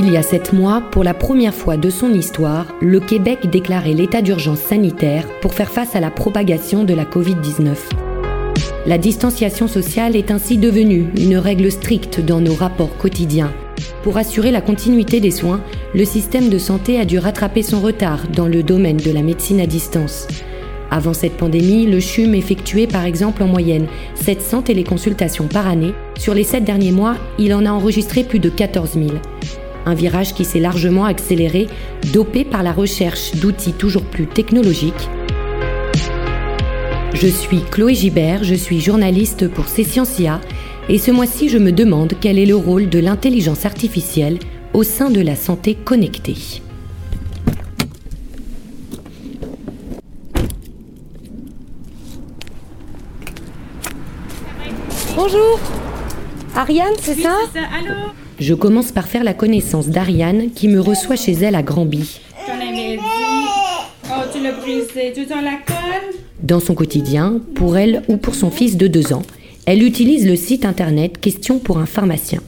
Il y a sept mois, pour la première fois de son histoire, le Québec déclarait l'état d'urgence sanitaire pour faire face à la propagation de la Covid-19. La distanciation sociale est ainsi devenue une règle stricte dans nos rapports quotidiens. Pour assurer la continuité des soins, le système de santé a dû rattraper son retard dans le domaine de la médecine à distance. Avant cette pandémie, le CHUM effectuait par exemple en moyenne 700 téléconsultations par année. Sur les sept derniers mois, il en a enregistré plus de 14 000. Un virage qui s'est largement accéléré, dopé par la recherche d'outils toujours plus technologiques. Je suis Chloé Gibert, je suis journaliste pour Scientia et ce mois-ci je me demande quel est le rôle de l'intelligence artificielle au sein de la santé connectée. Bonjour Ariane, c'est ça, Allô? Je commence par faire la connaissance d'Ariane qui me reçoit chez elle à Granby. Oh? Dans son quotidien, pour elle ou pour son fils de 2 ans, elle utilise le site internet Question pour un pharmacien,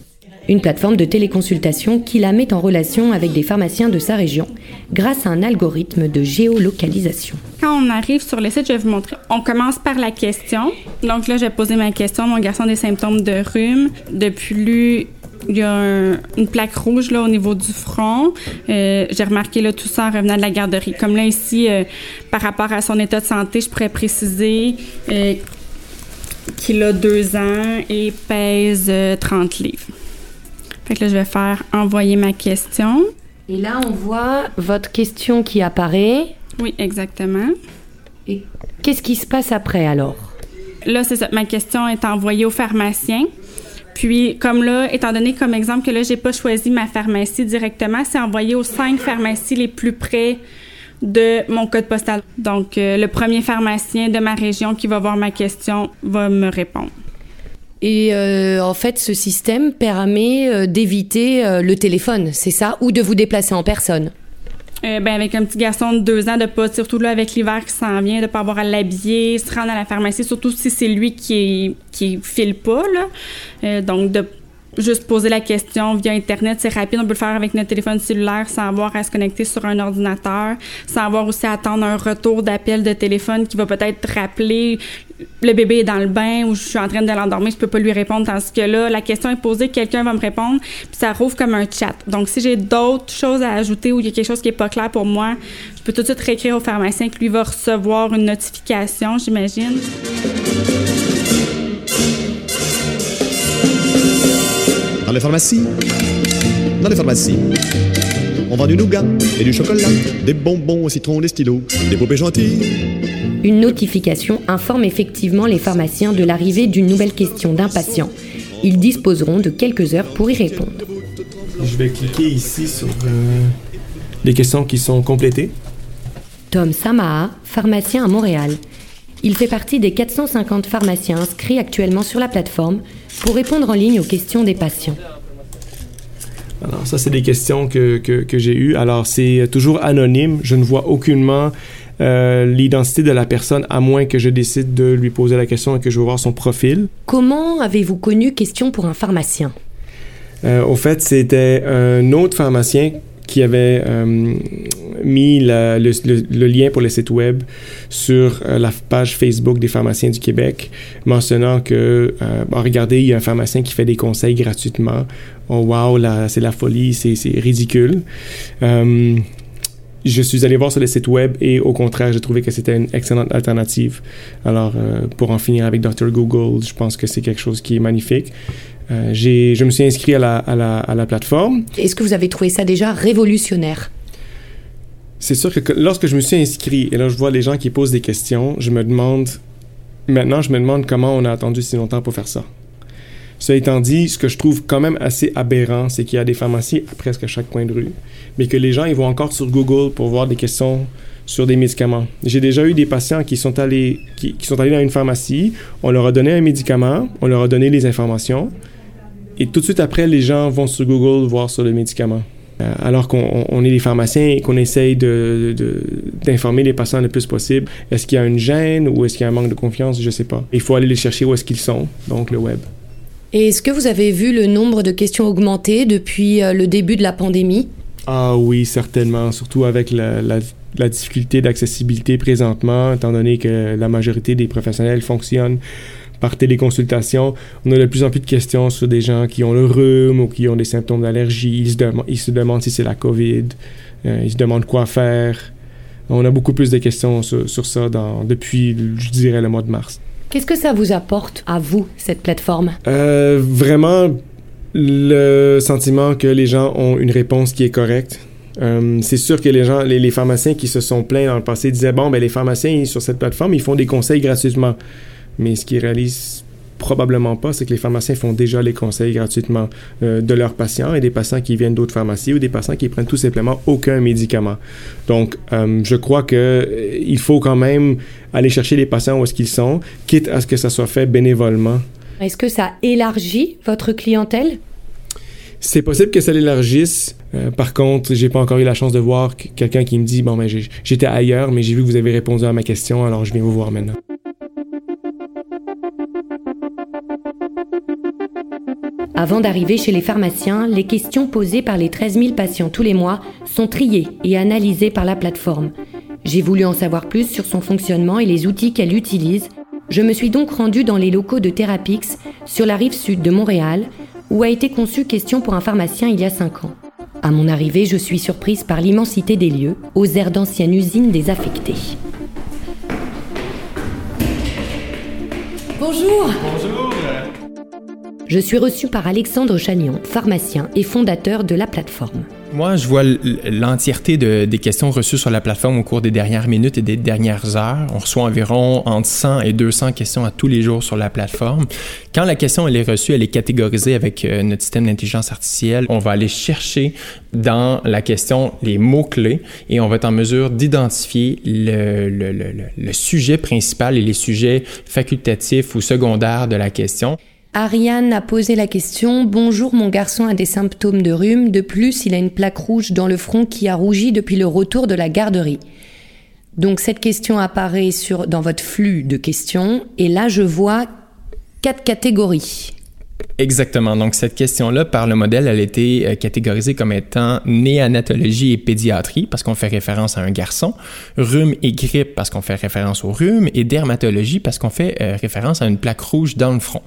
une plateforme de téléconsultation qui la met en relation avec des pharmaciens de sa région grâce à un algorithme de géolocalisation. Quand on arrive sur le site, je vais vous montrer. On commence par la question. Donc là, j'ai posé ma question. Mon garçon a des symptômes de rhume. Depuis lui, il y a un- une plaque rouge là au niveau du front. Euh, j'ai remarqué là tout ça en revenant de la garderie. Comme là ici, euh, par rapport à son état de santé, je pourrais préciser euh, qu'il a deux ans et pèse euh, 30 livres. Fait que là, je vais faire envoyer ma question. Et là, on voit votre question qui apparaît. Oui, exactement. Et qu'est-ce qui se passe après alors? Là, c'est ça. Ma question est envoyée au pharmacien. Puis, comme là, étant donné comme exemple que là, j'ai pas choisi ma pharmacie directement, c'est envoyé aux cinq pharmacies les plus près de mon code postal. Donc, euh, le premier pharmacien de ma région qui va voir ma question va me répondre. Et euh, en fait, ce système permet euh, d'éviter le téléphone, c'est ça? Ou de vous déplacer en personne? Euh, ben, avec un petit garçon de deux ans, de pas, surtout là, avec l'hiver qui s'en vient, de pas avoir à l'habiller, se rendre à la pharmacie, surtout si c'est lui qui, qui file pas, là. Euh, donc, de juste poser la question via Internet, c'est rapide, on peut le faire avec notre téléphone cellulaire sans avoir à se connecter sur un ordinateur, sans avoir aussi à attendre un retour d'appel de téléphone qui va peut-être rappeler le bébé est dans le bain ou je suis en train de l'endormir, je peux pas lui répondre tandis que là, la question est posée, quelqu'un va me répondre, puis ça rouvre comme un chat. Donc, si j'ai d'autres choses à ajouter ou il y a quelque chose qui est pas clair pour moi, je peux tout de suite réécrire au pharmacien que lui va recevoir une notification, j'imagine. Dans les pharmacies. Dans les pharmacies. On vend du nougat et du chocolat, des bonbons au citron, des stylos, des poupées gentilles. Une notification informe effectivement les pharmaciens de l'arrivée d'une nouvelle question d'un patient. Ils disposeront de quelques heures pour y répondre. Je vais cliquer ici sur euh, les questions qui sont complétées. Tom Samaha, pharmacien à Montréal. Il fait partie des 450 pharmaciens inscrits actuellement sur la plateforme pour répondre en ligne aux questions des patients. Alors, ça, c'est des questions que, que, que j'ai eues. Alors, c'est toujours anonyme. Je ne vois aucunement euh, l'identité de la personne, à moins que je décide de lui poser la question et que je veux voir son profil. Comment avez-vous connu Question pour un pharmacien? Euh, au fait, c'était un autre pharmacien qui avait euh, mis la- le, le- le lien pour le site web sur euh, la page Facebook des pharmaciens du Québec, mentionnant que, euh, bon, regardez, il y a un pharmacien qui fait des conseils gratuitement. Oh wow, c'est la folie, c'est ridicule. Je suis allé voir sur le site web et au contraire, j'ai trouvé que c'était une excellente alternative. Alors, euh, pour en finir avec Dr. Google, je pense que c'est quelque chose qui est magnifique. Euh, je me suis inscrit à la, à la, à la plateforme. Est-ce que vous avez trouvé ça déjà révolutionnaire? C'est sûr que que lorsque je me suis inscrit et là je vois les gens qui posent des questions, je me demande maintenant je me demande comment on a attendu si longtemps pour faire ça. Cela étant dit, ce que je trouve quand même assez aberrant, c'est qu'il y a des pharmacies à presque chaque coin de rue, mais que les gens ils vont encore sur Google pour voir des questions sur des médicaments. J'ai déjà eu des patients qui sont allés qui, sont allés dans une pharmacie, on leur a donné un médicament, on leur a donné les informations et tout de suite après les gens vont sur Google voir sur le médicament. Euh, alors qu'on on- on est des pharmaciens et qu'on essaye d'informer les patients le plus possible. Est-ce qu'il y a une gêne ou est-ce qu'il y a un manque de confiance? Je sais pas. Il faut aller les chercher où est-ce qu'ils sont, donc le web. Et est-ce que vous avez vu le nombre de questions augmenter depuis le début de la pandémie? Ah oui, certainement, surtout avec la, difficulté d'accessibilité présentement, étant donné que la majorité des professionnels fonctionnent par téléconsultation. On a de plus en plus de questions sur des gens qui ont le rhume ou qui ont des symptômes d'allergie. Ils, se demandent si c'est la COVID. Euh, ils se demandent quoi faire. On a beaucoup plus de questions sur, ça depuis, je dirais, le mois de mars. Qu'est-ce que ça vous apporte à vous, cette plateforme? Euh, vraiment, le sentiment que les gens ont une réponse qui est correcte. Euh, c'est sûr que les gens, les, pharmaciens qui se sont plaints dans le passé disaient bon, ben les pharmaciens sur cette plateforme, ils font des conseils gratuitement. Mais ce qu'ils réalisent probablement pas, c'est que les pharmaciens font déjà les conseils gratuitement euh, de leurs patients et des patients qui viennent d'autres pharmacies ou des patients qui prennent tout simplement aucun médicament. Donc, euh, je crois que euh, il faut quand même aller chercher les patients où est-ce qu'ils sont, quitte à ce que ça soit fait bénévolement. Est-ce que ça élargit votre clientèle? C'est possible que ça l'élargisse. par contre, j'ai pas encore eu la chance de voir quelqu'un qui me dit bon, ben j'étais ailleurs, mais j'ai vu que vous avez répondu à ma question, alors je viens vous voir maintenant. Avant d'arriver chez les pharmaciens, les questions posées par les 13 000 patients tous les mois sont triées et analysées par la plateforme. J'ai voulu en savoir plus sur son fonctionnement et les outils qu'elle utilise. Je me suis donc rendue dans les locaux de Therapix, sur la rive sud de Montréal, où a été conçue Question pour un pharmacien il y a 5 ans. À mon arrivée, je suis surprise par l'immensité des lieux, aux airs d'ancienne usine désaffectée. Bonjour Bonjour je suis reçu par Alexandre Chagnon, pharmacien et fondateur de la plateforme. Moi, je vois l'entièreté de, des questions reçues sur la plateforme au cours des dernières minutes et des dernières heures. On reçoit environ entre 100 et 200 questions à tous les jours sur la plateforme. Quand la question elle est reçue, elle est catégorisée avec euh, notre système d'intelligence artificielle. On va aller chercher dans la question les mots-clés et on va être en mesure d'identifier le sujet principal et les sujets facultatifs ou secondaires de la question. Ariane a posé la question Bonjour, mon garçon a des symptômes de rhume. De plus, il a une plaque rouge dans le front qui a rougi depuis le retour de la garderie. Donc cette question apparaît sur, dans votre flux de questions et là je vois quatre catégories. Exactement. Donc, cette question-là, par le modèle, elle a été euh, catégorisée comme étant néanatologie et pédiatrie, parce qu'on fait référence à un garçon, rhume et grippe, parce qu'on fait référence au rhume, et dermatologie, parce qu'on fait euh, référence à une plaque rouge dans le front.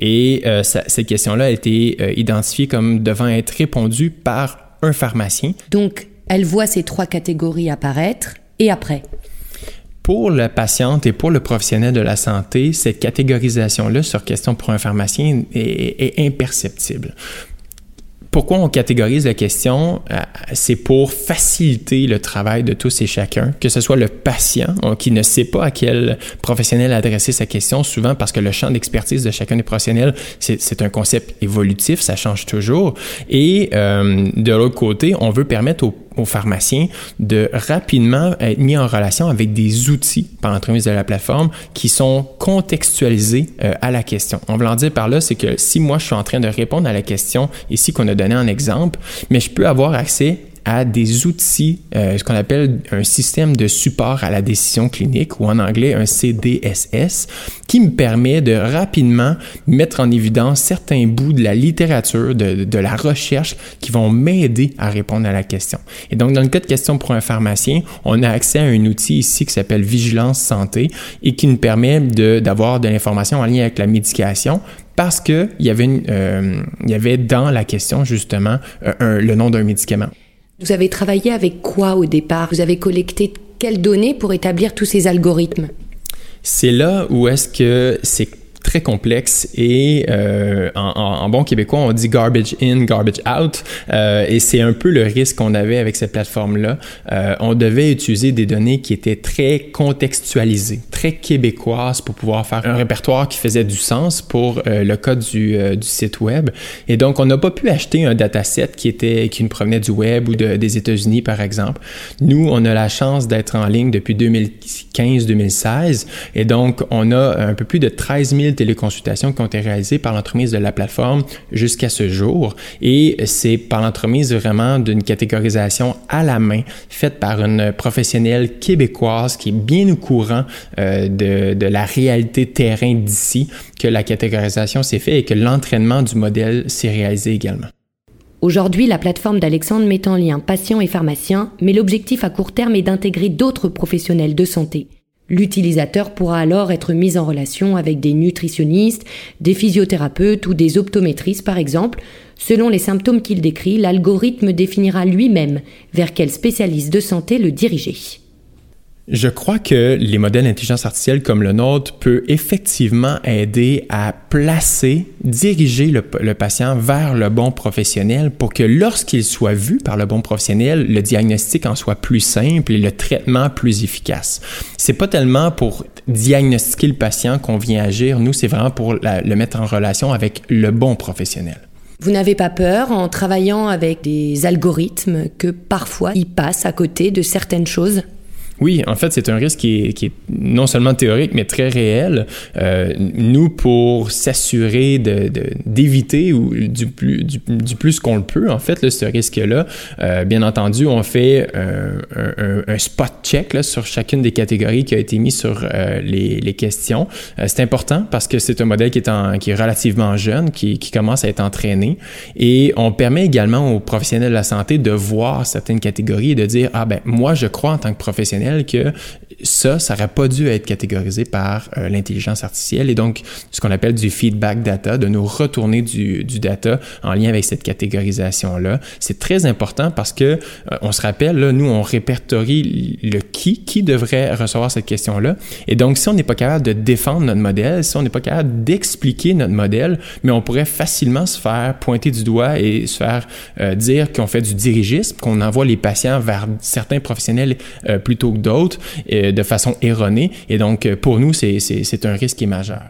Et euh, cette question-là a été identifiée comme devant être répondue par un pharmacien. Donc, elle voit ces trois catégories apparaître, et après? Pour la patiente et pour le professionnel de la santé, cette catégorisation-là sur question pour un pharmacien est, imperceptible pourquoi on catégorise la question, euh, c'est pour faciliter le travail de tous et chacun, que ce soit le patient qui ne sait pas à quel professionnel adresser sa question, souvent parce que le champ d'expertise de chacun des professionnels, c'est un concept évolutif, ça change toujours. Et euh, de l'autre côté, on veut permettre aux aux pharmaciens de rapidement être mis en relation avec des outils par l'entremise de la plateforme qui sont contextualisés euh, à la question. On veut en dire par là, c'est que si moi je suis en train de répondre à la question ici qu'on a donné un exemple, mais je peux avoir accès à des outils, euh, ce qu'on appelle un système de support à la décision clinique ou en anglais un CDSS, qui me permet de rapidement mettre en évidence certains bouts de la littérature, de, de la recherche qui vont m'aider à répondre à la question. Et donc, dans le cas de question pour un pharmacien, on a accès à un outil ici qui s'appelle Vigilance Santé et qui nous permet d'avoir de, l'information en lien avec la médication, parce qu'il y, avait euh, il y avait dans la question justement euh, le nom d'un médicament. Vous avez travaillé avec quoi au départ? Vous avez collecté quelles données pour établir tous ces algorithmes? C'est là où est-ce que c'est très complexe et euh, en, en, bon québécois, on dit garbage in, garbage out. Euh, et c'est un peu le risque qu'on avait avec cette plateforme-là. Euh, on devait utiliser des données qui étaient très contextualisées, très québécoises pour pouvoir faire un répertoire qui faisait du sens pour euh, le code du, euh, du, site web. Et donc, on n'a pas pu acheter un dataset qui était qui nous provenait du web ou de, des États-Unis, par exemple. Nous, on a la chance d'être en ligne depuis 2015-2016 et donc on a un peu plus de 13 000 téléconsultations qui ont été réalisées par l'entremise de la plateforme jusqu'à ce jour. Et c'est par l'entremise vraiment d'une catégorisation à la main faite par une professionnelle québécoise qui est bien au courant euh, de, de la réalité terrain d'ici que la catégorisation s'est faite et que l'entraînement du modèle s'est réalisé également. Aujourd'hui, la plateforme d'Alexandre met en lien patients et pharmaciens, mais l'objectif à court terme est d'intégrer d'autres professionnels de santé. L'utilisateur pourra alors être mis en relation avec des nutritionnistes, des physiothérapeutes ou des optométristes par exemple. Selon les symptômes qu'il décrit, l'algorithme définira lui-même vers quel spécialiste de santé le diriger. Je crois que les modèles d'intelligence artificielle comme le nôtre peut effectivement aider à placer, diriger le, patient vers le bon professionnel pour que lorsqu'il soit vu par le bon professionnel, le diagnostic en soit plus simple et le traitement plus efficace. C'est pas tellement pour diagnostiquer le patient qu'on vient agir, nous c'est vraiment pour le mettre en relation avec le bon professionnel. Vous n'avez pas peur en travaillant avec des algorithmes que parfois ils passent à côté de certaines choses? Oui, en fait, c'est un risque qui est, non seulement théorique, mais très réel. Euh, nous, pour s'assurer d'éviter de, ou du plus, du, plus qu'on le peut, en fait, ce risque-là, euh, bien entendu, on fait un, un, spot check sur chacune des catégories qui a été mis sur euh, les, questions. Euh, c'est important parce que c'est un modèle qui est, en, qui est relativement jeune, qui, qui commence à être entraîné. Et on permet également aux professionnels de la santé de voir certaines catégories et de dire, ah ben, moi, je crois en tant que professionnel que ça, ça n'aurait pas dû être catégorisé par euh, l'intelligence artificielle et donc ce qu'on appelle du feedback data, de nous retourner du, data en lien avec cette catégorisation-là. C'est très important parce que euh, on se rappelle, là, nous, on répertorie le qui, qui devrait recevoir cette question-là. Et donc, si on n'est pas capable de défendre notre modèle, si on n'est pas capable d'expliquer notre modèle, mais on pourrait facilement se faire pointer du doigt et se faire euh, dire qu'on fait du dirigisme, qu'on envoie les patients vers certains professionnels plutôt d'autres euh, de façon erronée. Et donc, euh, pour nous, c'est un risque majeur.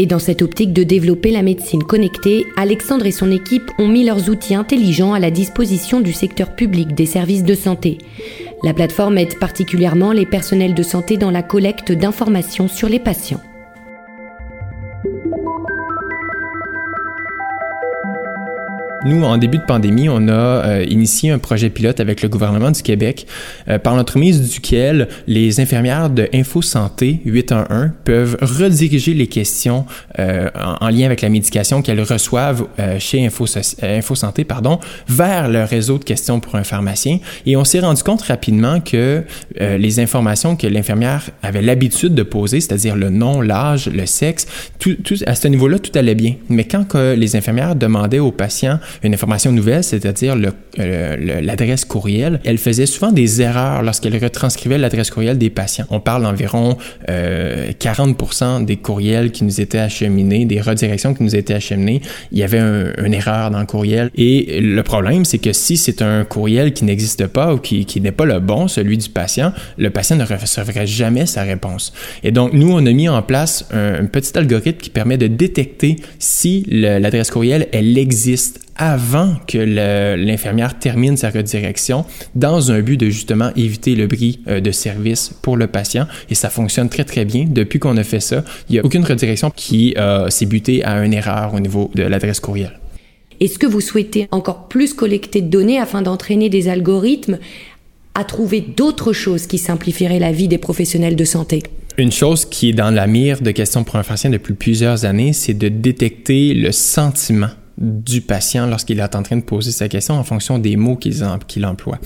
Et dans cette optique de développer la médecine connectée, Alexandre et son équipe ont mis leurs outils intelligents à la disposition du secteur public des services de santé. La plateforme aide particulièrement les personnels de santé dans la collecte d'informations sur les patients. Nous, en début de pandémie, on a euh, initié un projet pilote avec le gouvernement du Québec, euh, par l'entremise duquel les infirmières de Info Santé 811 peuvent rediriger les questions euh, en, lien avec la médication qu'elles reçoivent chez Info, Info, Santé pardon, vers le réseau de questions pour un pharmacien. Et on s'est rendu compte rapidement que les informations que l'infirmière avait l'habitude de poser, c'est-à-dire le nom, l'âge, le sexe, tout, tout, à ce niveau-là, tout allait bien. Mais quand les infirmières demandaient aux patients une information nouvelle, c'est-à-dire euh, l'adresse courriel, elle faisait souvent des erreurs lorsqu'elle retranscrivait l'adresse courriel des patients. On parle d'environ euh, 40% des courriels qui nous étaient acheminés, des redirections qui nous étaient acheminées, il y avait une erreur dans le courriel. Et le problème, c'est que si c'est un courriel qui n'existe pas ou qui, qui n'est pas le bon, celui du patient, le patient ne recevrait jamais sa réponse. Et donc, nous, on a mis en place un, un petit algorithme qui permet de détecter si l'adresse courriel, elle existe avant que l'infirmière termine sa redirection dans un but de justement éviter le bris euh, de service pour le patient et ça fonctionne très très bien. Depuis qu'on a fait ça, il n'y a aucune redirection qui euh, s'est butée à une erreur au niveau de l'adresse courriel. Est-ce que vous souhaitez encore plus collecter de données afin d'entraîner des algorithmes à trouver d'autres choses qui simplifieraient la vie des professionnels de santé? Une chose qui est dans la mire de questions pour un patient depuis plusieurs années, c'est de détecter le sentiment du patient lorsqu'il est en train de poser sa question en fonction des mots qu'il emploie.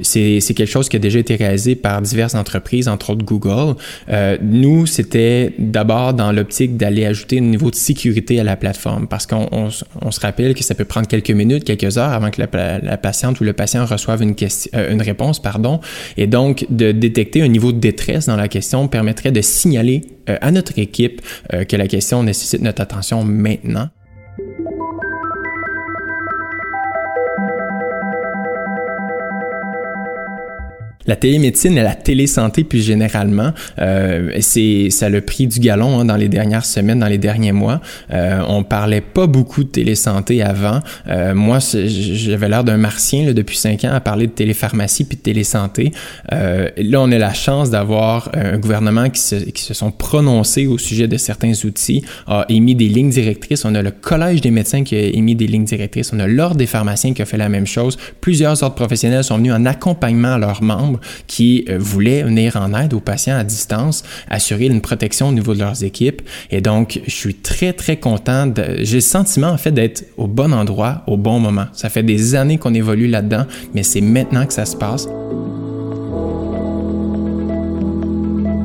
C'est quelque chose qui a déjà été réalisé par diverses entreprises, entre autres Google. Euh, nous, c'était d'abord dans l'optique d'aller ajouter un niveau de sécurité à la plateforme parce qu'on on, se rappelle que ça peut prendre quelques minutes, quelques heures avant que la, la patiente ou le patient reçoive une, question, euh, une réponse. pardon. Et donc, de détecter un niveau de détresse dans la question permettrait de signaler euh, à notre équipe euh, que la question nécessite notre attention maintenant. La télémédecine et la télésanté plus généralement, euh, c'est ça le prix du galon hein, dans les dernières semaines, dans les derniers mois. Euh, on parlait pas beaucoup de télésanté avant. Euh, moi, j'avais l'air d'un martien là, depuis cinq ans à parler de télépharmacie puis de télésanté. Euh, là, on a la chance d'avoir un gouvernement qui se, qui se sont prononcés au sujet de certains outils, a émis des lignes directrices. On a le Collège des médecins qui a émis des lignes directrices. On a l'Ordre des pharmaciens qui a fait la même chose. Plusieurs ordres professionnels sont venus en accompagnement à leurs membres qui euh, voulaient venir en aide aux patients à distance, assurer une protection au niveau de leurs équipes. Et donc, je suis très, très content. J'ai le sentiment, en fait, d'être au bon endroit, au bon moment. Ça fait des années qu'on évolue là-dedans, mais c'est maintenant que ça se passe.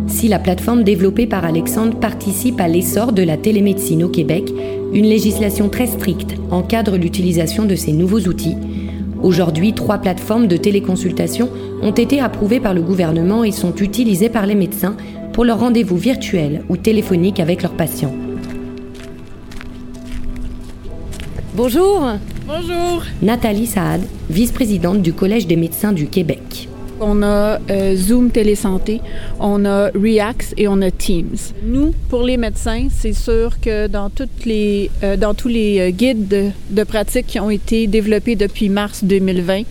Si la plateforme développée par Alexandre participe à l'essor de la télémédecine au Québec, une législation très stricte encadre l'utilisation de ces nouveaux outils Aujourd'hui, trois plateformes de téléconsultation ont été approuvées par le gouvernement et sont utilisées par les médecins pour leurs rendez-vous virtuels ou téléphoniques avec leurs patients. Bonjour Bonjour Nathalie Saad, vice-présidente du Collège des médecins du Québec. On a euh, Zoom Télésanté, on a React et on a Teams. Nous, pour les médecins, c'est sûr que dans, toutes les, euh, dans tous les euh, guides de, de, pratique qui ont été développés depuis mars 2020,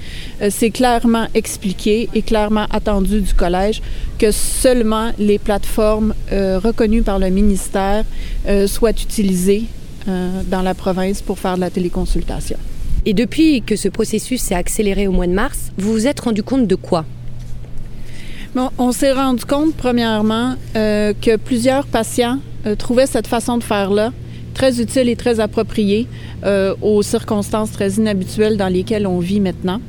c'est clairement expliqué et clairement attendu du collège que seulement les plateformes reconnues par le ministère soient utilisées dans la province pour faire de la téléconsultation. Et depuis que ce processus s'est accéléré au mois de mars, vous vous êtes rendu compte de quoi? On s'est rendu compte, premièrement, euh, que plusieurs patients euh, trouvaient cette façon de faire-là très utile et très appropriée euh, aux circonstances très inhabituelles dans lesquelles on vit maintenant.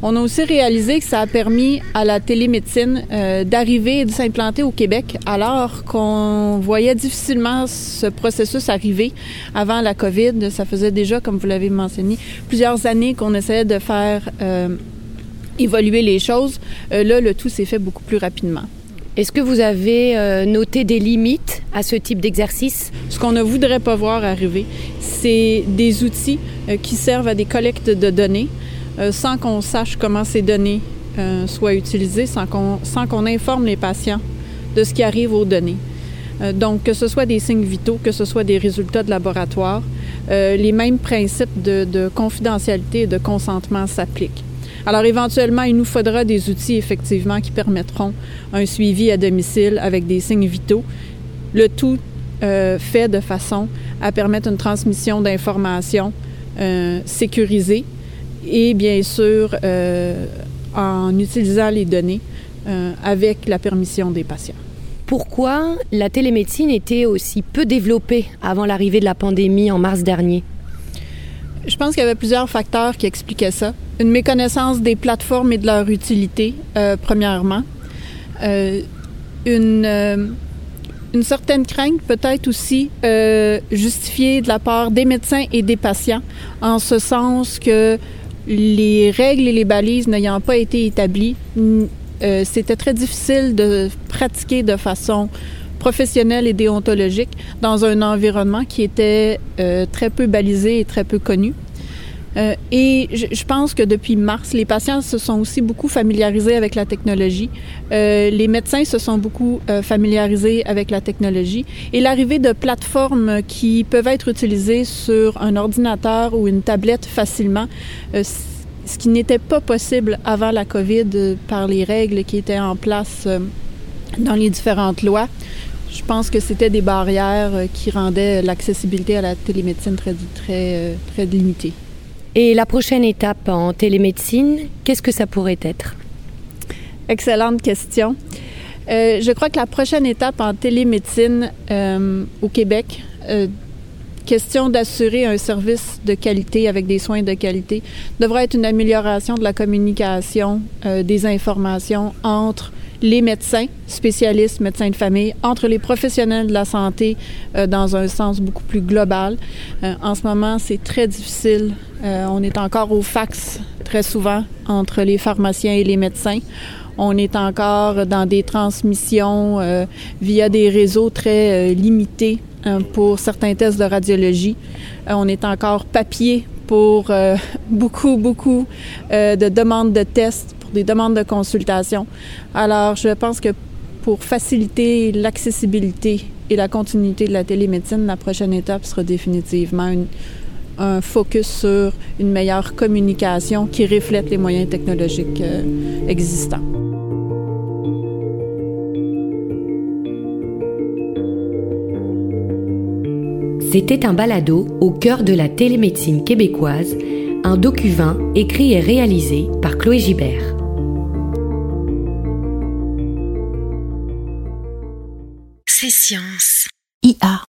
On a aussi réalisé que ça a permis à la télémédecine d'arriver et de s'implanter au Québec alors qu'on voyait difficilement ce processus arriver avant la COVID. Ça faisait déjà, comme vous l'avez mentionné, plusieurs années qu'on essayait de faire évoluer les choses. Euh, là, le tout s'est fait beaucoup plus rapidement. Est-ce que vous avez euh, noté des limites à ce type d'exercice? Ce qu'on ne voudrait pas voir arriver, c'est des outils euh, qui servent à des collectes de données sans qu'on sache comment ces données soient utilisées, sans qu'on, sans qu'on informe les patients de ce qui arrive aux données. donc, que ce soit des signes vitaux, que ce soit des résultats de laboratoire, les mêmes principes de, de confidentialité et de consentement s'appliquent. Alors éventuellement, il nous faudra des outils effectivement qui permettront un suivi à domicile avec des signes vitaux. Le tout euh, fait de façon à permettre une transmission d'informations euh, sécurisée et bien sûr euh, en utilisant les données avec la permission des patients. Pourquoi la télémédecine était aussi peu développée avant l'arrivée de la pandémie en mars dernier? Je pense qu'il y avait plusieurs facteurs qui expliquaient ça. Une méconnaissance des plateformes et de leur utilité, euh, premièrement. Euh, une, euh, une certaine crainte peut-être aussi justifiée de la part des médecins et des patients, en ce sens que les règles et les balises n'ayant pas été établies, c'était très difficile de pratiquer de façon professionnelle et déontologique dans un environnement qui était très peu balisé et très peu connu. Euh, et je, pense que depuis mars, les patients se sont aussi beaucoup familiarisés avec la technologie. Euh, les médecins se sont beaucoup familiarisés avec la technologie. Et l'arrivée de plateformes qui peuvent être utilisées sur un ordinateur ou une tablette facilement, ce qui n'était pas possible avant la COVID par les règles qui étaient en place dans les différentes lois. Je pense que c'était des barrières euh, qui rendaient l'accessibilité à la télémédecine très, très, euh, très limitée. Et la prochaine étape en télémédecine, qu'est-ce que ça pourrait être? Excellente question. Euh, je crois que la prochaine étape en télémédecine au Québec, question d'assurer un service de qualité avec des soins de qualité, devrait être une amélioration de la communication, des informations entre les médecins spécialistes, médecins de famille, entre les professionnels de la santé euh, dans un sens beaucoup plus global. Euh, en ce moment, c'est très difficile. Euh, on est encore au fax très souvent entre les pharmaciens et les médecins. On est encore dans des transmissions via des réseaux très limités pour certains tests de radiologie. on est encore papier pour beaucoup, beaucoup de demandes de tests pour des demandes de consultation. Alors, je pense que pour faciliter l'accessibilité et la continuité de la télémédecine, la prochaine étape sera définitivement un focus sur une meilleure communication qui reflète les moyens technologiques euh, existants. C'était un balado au cœur de la télémédecine québécoise, un docu-vin écrit et réalisé par Chloé Gibert. C'est science. IA.